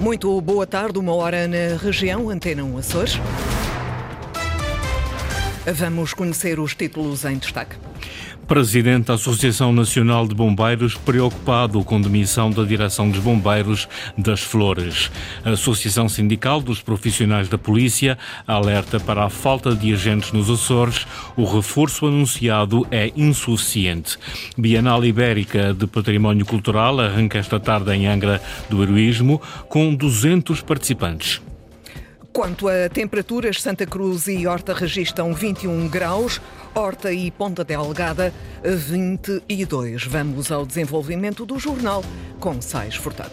Muito boa tarde, uma hora na região, Antena 1 Açores. Vamos conhecer os títulos em destaque. Presidente da Associação Nacional de Bombeiros preocupado com demissão da direção dos Bombeiros das Flores. A Associação Sindical dos Profissionais da Polícia alerta para a falta de agentes nos Açores. O reforço anunciado é insuficiente. Bienal Ibérica de Património Cultural arranca esta tarde em Angra do Heroísmo com 200 participantes. Quanto a temperaturas, Santa Cruz e Horta registram 21 graus, Horta e Ponta Delgada 22. Vamos ao desenvolvimento do jornal com Sais Furtado.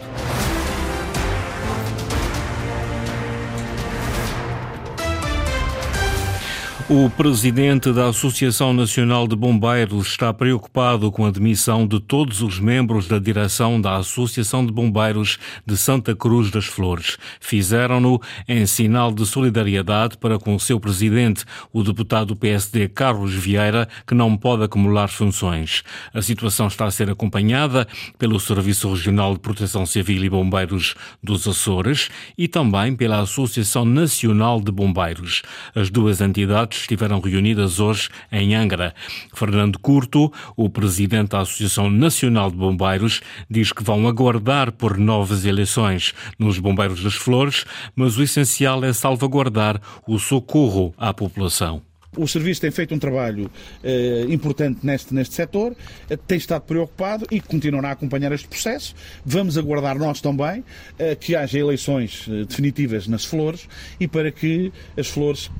O presidente da Associação Nacional de Bombeiros está preocupado com a demissão de todos os membros da direção da Associação de Bombeiros de Santa Cruz das Flores. Fizeram-no em sinal de solidariedade para com o seu presidente, o deputado PSD Carlos Vieira, que não pode acumular funções. A situação está a ser acompanhada pelo Serviço Regional de Proteção Civil e Bombeiros dos Açores e também pela Associação Nacional de Bombeiros. As duas entidades estiveram reunidas hoje em Angra. Fernando Curto, o presidente da Associação Nacional de Bombeiros, diz que vão aguardar por novas eleições nos Bombeiros das Flores, mas o essencial é salvaguardar o socorro à população. O serviço tem feito um trabalho eh, importante neste, neste setor, eh, tem estado preocupado e continuará a acompanhar este processo. Vamos aguardar nós também eh, que haja eleições eh, definitivas nas flores e para que as flores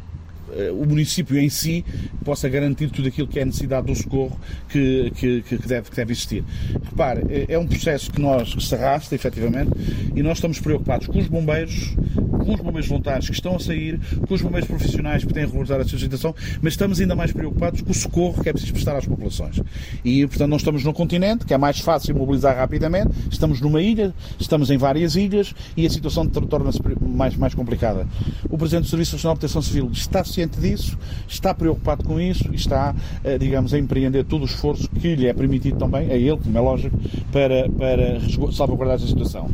o município em si possa garantir tudo aquilo que é a necessidade do socorro que, que, que, deve, que deve existir. Repare, é, é um processo que nós que se arrasta, efetivamente, e nós estamos preocupados com os bombeiros, com os bombeiros voluntários que estão a sair, com os bombeiros profissionais que têm a regularizar a sua situação, mas estamos ainda mais preocupados com o socorro que é preciso prestar às populações. E, portanto, não estamos no continente, que é mais fácil mobilizar rapidamente, estamos numa ilha, estamos em várias ilhas e a situação torna-se mais, mais complicada. O Presidente do Serviço Nacional de Proteção Civil está ciente disso, está preocupado com isso e está, eh, digamos, a empreender todo o esforço que lhe é permitido também, a ele, como é lógico, para, para salvaguardar esta situação.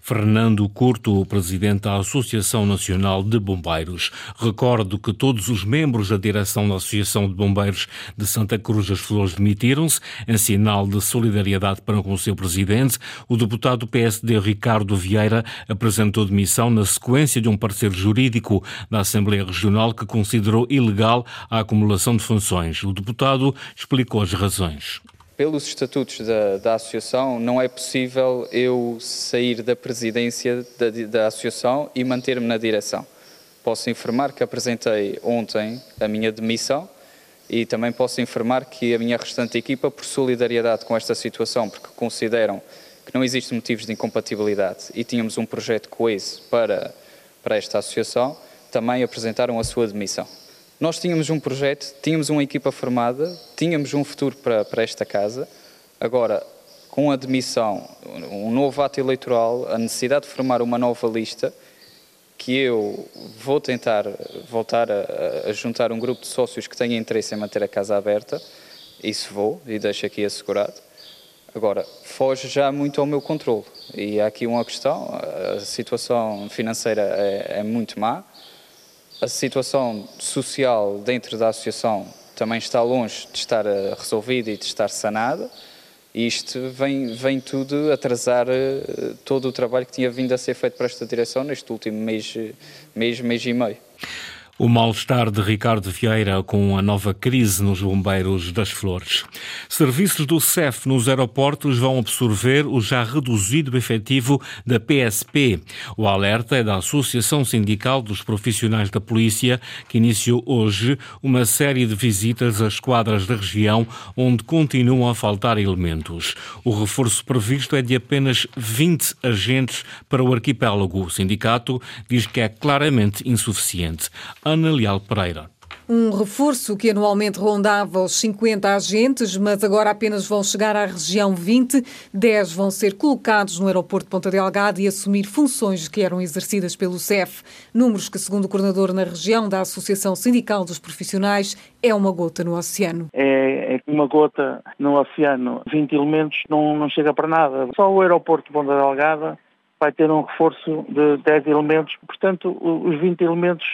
Fernando Curto, o Presidente da Associação Nacional de Bombeiros. Recordo que todos os membros da direção da Associação de Bombeiros de Santa Cruz das Flores demitiram-se em sinal de solidariedade para com o seu Presidente. O deputado PSD Ricardo Vieira apresentou demissão na sequência de um parecer jurídico da Assembleia Regional que considerou ilegal a acumulação de funções. O deputado explicou as razões pelos estatutos da, da, associação, não é possível eu sair da presidência da, da associação e manter-me na direção. Posso informar que apresentei ontem a minha demissão e também posso informar que a minha restante equipa, por solidariedade com esta situação, porque consideram que não existem motivos de incompatibilidade e tínhamos um projeto coeso para, para esta associação, também apresentaram a sua demissão. Nós tínhamos um projeto, tínhamos uma equipa formada, tínhamos um futuro para, para esta casa. Agora, com a demissão, um novo ato eleitoral, a necessidade de formar uma nova lista, que eu vou tentar voltar a, a, juntar um grupo de sócios que tenha interesse em manter a casa aberta, isso vou e deixo aqui assegurado. Agora, foge já muito ao meu controle e há aqui uma questão, a situação financeira é, é muito má, a situação social dentro da associação também está longe de estar eh, resolvida e de estar sanada. E isto vem, vem tudo atrasar eh, todo o trabalho que tinha vindo a ser feito para esta direção neste último mês, mês, mês e meio. O mal-estar de Ricardo Vieira com a nova crise nos bombeiros das flores. Serviços do CEF nos aeroportos vão absorver o já reduzido efetivo da PSP. O alerta é da Associação Sindical dos Profissionais da Polícia, que iniciou hoje uma série de visitas às quadras da região onde continuam a faltar elementos. O reforço previsto é de apenas 20 agentes para o arquipélago. O sindicato diz que é claramente insuficiente. Ana Leal Pereira. Um reforço que anualmente rondava os 50 agentes, mas agora apenas vão chegar à região 20. 10 vão ser colocados no aeroporto de Ponta Delgado e assumir funções que eram exercidas pelo CEF. Números que, segundo o coordenador na região da Associação Sindical dos Profissionais, é uma gota no oceano. É, é uma gota no oceano. 20 elementos não, não chega para nada. Só o aeroporto de Ponta Delgada vai ter um reforço de 10 elementos. Portanto, os 20 elementos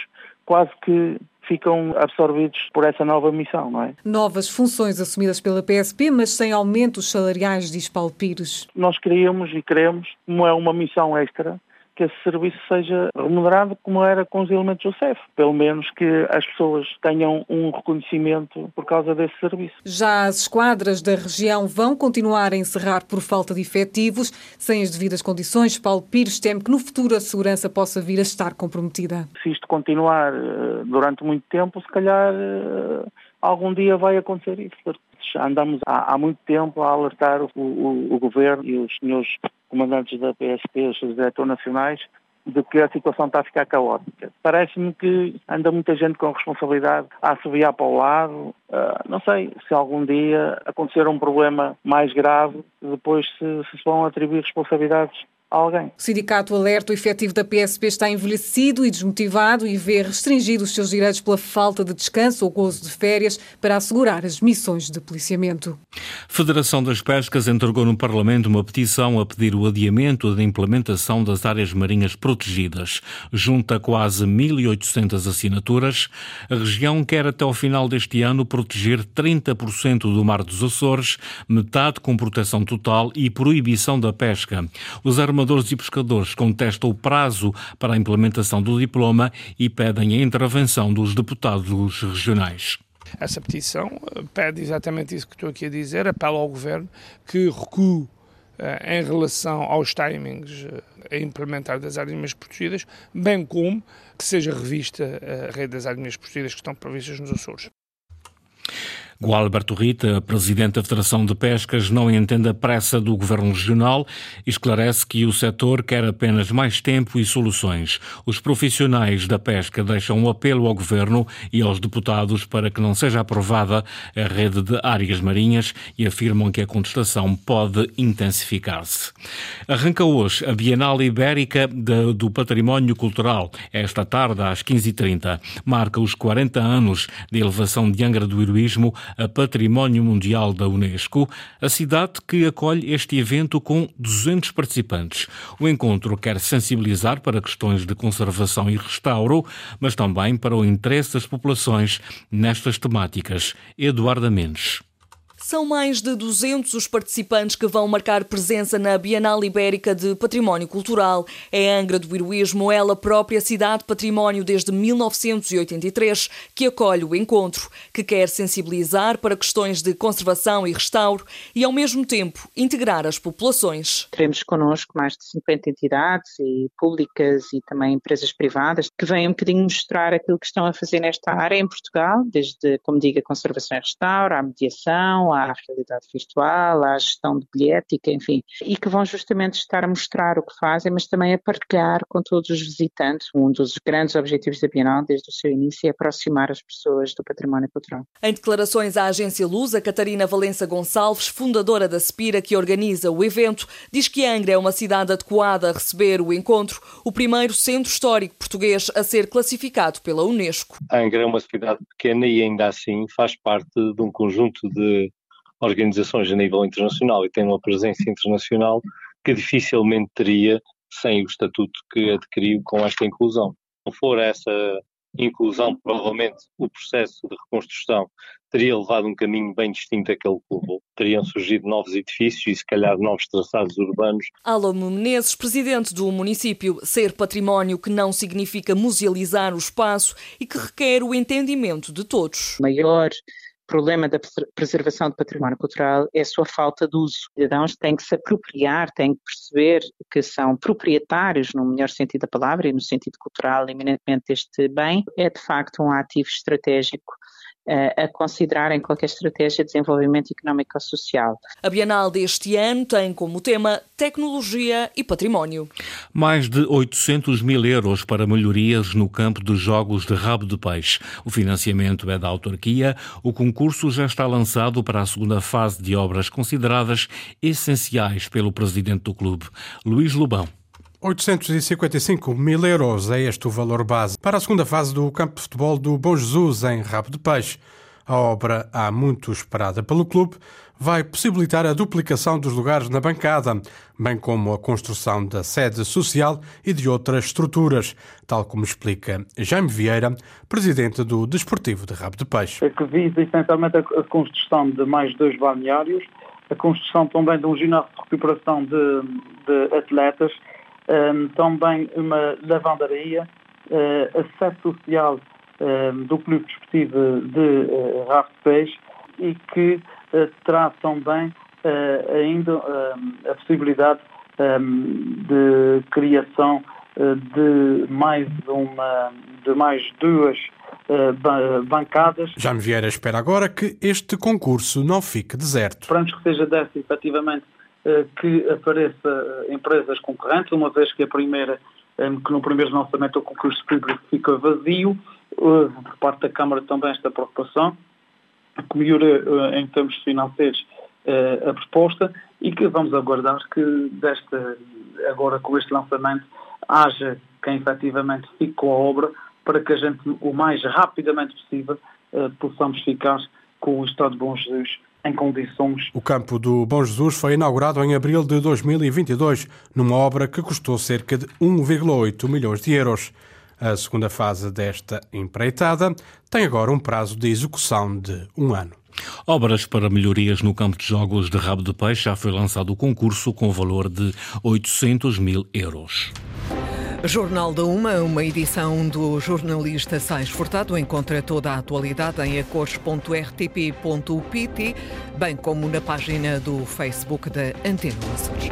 quase que ficam absorvidos por essa nova missão, não é? Novas funções assumidas pela PSP, mas sem aumentos salariais, diz Paulo Pires. Nós queríamos e queremos, como é uma missão extra, que esse serviço seja remunerado como era com os elementos do CEF. Pelo menos que as pessoas tenham um reconhecimento por causa desse serviço. Já as esquadras da região vão continuar a encerrar por falta de efetivos. Sem as devidas condições, Paulo Pires teme que no futuro a segurança possa vir a estar comprometida. Se isto continuar eh, durante muito tempo, se calhar eh, algum dia vai acontecer isso. Andamos há, há muito tempo a alertar o, o, o governo e os senhores comandantes da PSP, os diretores nacionais, de que a situação está a ficar caótica. Parece-me que anda muita gente com responsabilidade a assobiar para o lado. Uh, não sei se algum dia acontecer um problema mais grave, depois se, se vão atribuir responsabilidades alguém. O sindicato alerta o efetivo da PSP está envelhecido e desmotivado e vê restringido os seus direitos pela falta de descanso ou gozo de férias para assegurar as missões de policiamento. Federação das Pescas entregou no Parlamento uma petição a pedir o adiamento da implementação das áreas marinhas protegidas. Junta quase 1.800 assinaturas. A região quer até ao final deste ano proteger 30% do Mar dos Açores, metade com proteção total e proibição da pesca. Os armadores e pescadores contestam o prazo para a implementação do diploma e pedem a intervenção dos deputados regionais. Essa petição eh, pede exatamente isso que estou aqui a dizer, apela ao Governo que recue eh, em relação aos timings eh, a implementar das áreas protegidas, bem como que seja revista a rede das áreas protegidas que estão previstas nos Açores. Gualberto Rita, presidente da Federação de Pescas, não entende a pressa do governo regional e esclarece que o setor quer apenas mais tempo e soluções. Os profissionais da pesca deixam um apelo ao governo e aos deputados para que não seja aprovada a rede de áreas marinhas e afirmam que a contestação pode intensificar-se. Arranca hoje a Bienal Ibérica do Património Cultural. Esta tarde, às 15h30, marca os 40 anos de elevação de Angra do Heroísmo a Património Mundial da Unesco, a cidade que acolhe este evento com 200 participantes. O encontro quer sensibilizar para questões de conservação e restauro, mas também para o interesse das populações nestas temáticas. Eduardo Mendes. São mais de 200 os participantes que vão marcar presença na Bienal Ibérica de Património Cultural. É Angra do Heroísmo, ela própria cidade património desde 1983, que acolhe o encontro, que quer sensibilizar para questões de conservação e restauro e, ao mesmo tempo, integrar as populações. Teremos connosco mais de 50 entidades e públicas e também empresas privadas que vêm um bocadinho mostrar aquilo que estão a fazer nesta área em Portugal, desde, como digo, a conservação e restauro, a mediação, à realidade virtual, à gestão de bilhética, enfim, e que vão justamente estar a mostrar o que fazem, mas também a partilhar com todos os visitantes. Um dos grandes objetivos da Bienal, desde o seu início, é aproximar as pessoas do património cultural. Em declarações à agência Luz, a Catarina Valença Gonçalves, fundadora da Spira, que organiza o evento, diz que Angra é uma cidade adequada a receber o encontro, o primeiro centro histórico português a ser classificado pela Unesco. Angra é uma cidade pequena e ainda assim faz parte de um conjunto de organizações a nível internacional e tem uma presença internacional que dificilmente teria sem o estatuto que adquiriu com esta inclusão. Se não for essa inclusão, provavelmente o processo de reconstrução teria levado um caminho bem distinto àquele que levou. Teriam surgido novos edifícios e, se calhar, novos traçados urbanos. Alamo Menezes, presidente do município, ser património que não significa musealizar o espaço e que requer o entendimento de todos. Maior problema da preservação do património cultural é a sua falta de uso. Os cidadãos têm que se apropriar, têm que perceber que são proprietários, no melhor sentido da palavra e no sentido cultural, eminentemente deste bem. É, de facto, um ativo estratégico a considerar em qualquer estratégia de desenvolvimento económico ou social. A Bienal deste ano tem como tema tecnologia e património. Mais de 800 mil euros para melhorias no campo dos jogos de rabo de peixe. O financiamento é da autarquia. O concurso já está lançado para a segunda fase de obras consideradas essenciais pelo presidente do clube, Luís Lobão. 855 mil euros é este o valor base para a segunda fase do campo de futebol do Bom Jesus, em Rabo de Peixe. A obra, há muito esperada pelo clube, vai possibilitar a duplicação dos lugares na bancada, bem como a construção da sede social e de outras estruturas, tal como explica Jaime Vieira, presidente do Desportivo de Rabo de Peixe. É que visa essencialmente a construção de mais dois balneários, a construção também de um ginásio de recuperação de, de atletas, um, também uma lavandaria, uh, acesso social um, do Clube Desportivo de uh, Peixe e que uh, terá também uh, ainda a possibilidade de criação de mais uma, de mais duas bancadas. Já me Vieira espera agora que este concurso não fique deserto. Esperamos que seja dessa, efetivamente, que apareça empresas concorrentes, uma vez que a primeira, que no primeiro lançamento o concurso público fica vazio, por parte da Câmara também esta preocupação, que melhore em termos financeiros eh, a proposta e que vamos aguardar que desta, agora com este lançamento haja quem efetivamente fique com a obra para que a gente o mais rapidamente possível eh, possamos ficar com o Estado de Bom Jesus em condições. O campo do Bom Jesus foi inaugurado em abril de 2022, numa obra que custou cerca de 1,8 milhões de euros. A segunda fase desta empreitada tem agora um prazo de execução de um ano. Obras para melhorias no campo de jogos de Rabo de Peixe já foi lançado o concurso com valor de 800 mil euros. Jornal da Uma, uma edição do jornalista Sais Furtado, encontra toda a atualidade em acores.rtp.pt, bem como na página do Facebook da Antena Açores.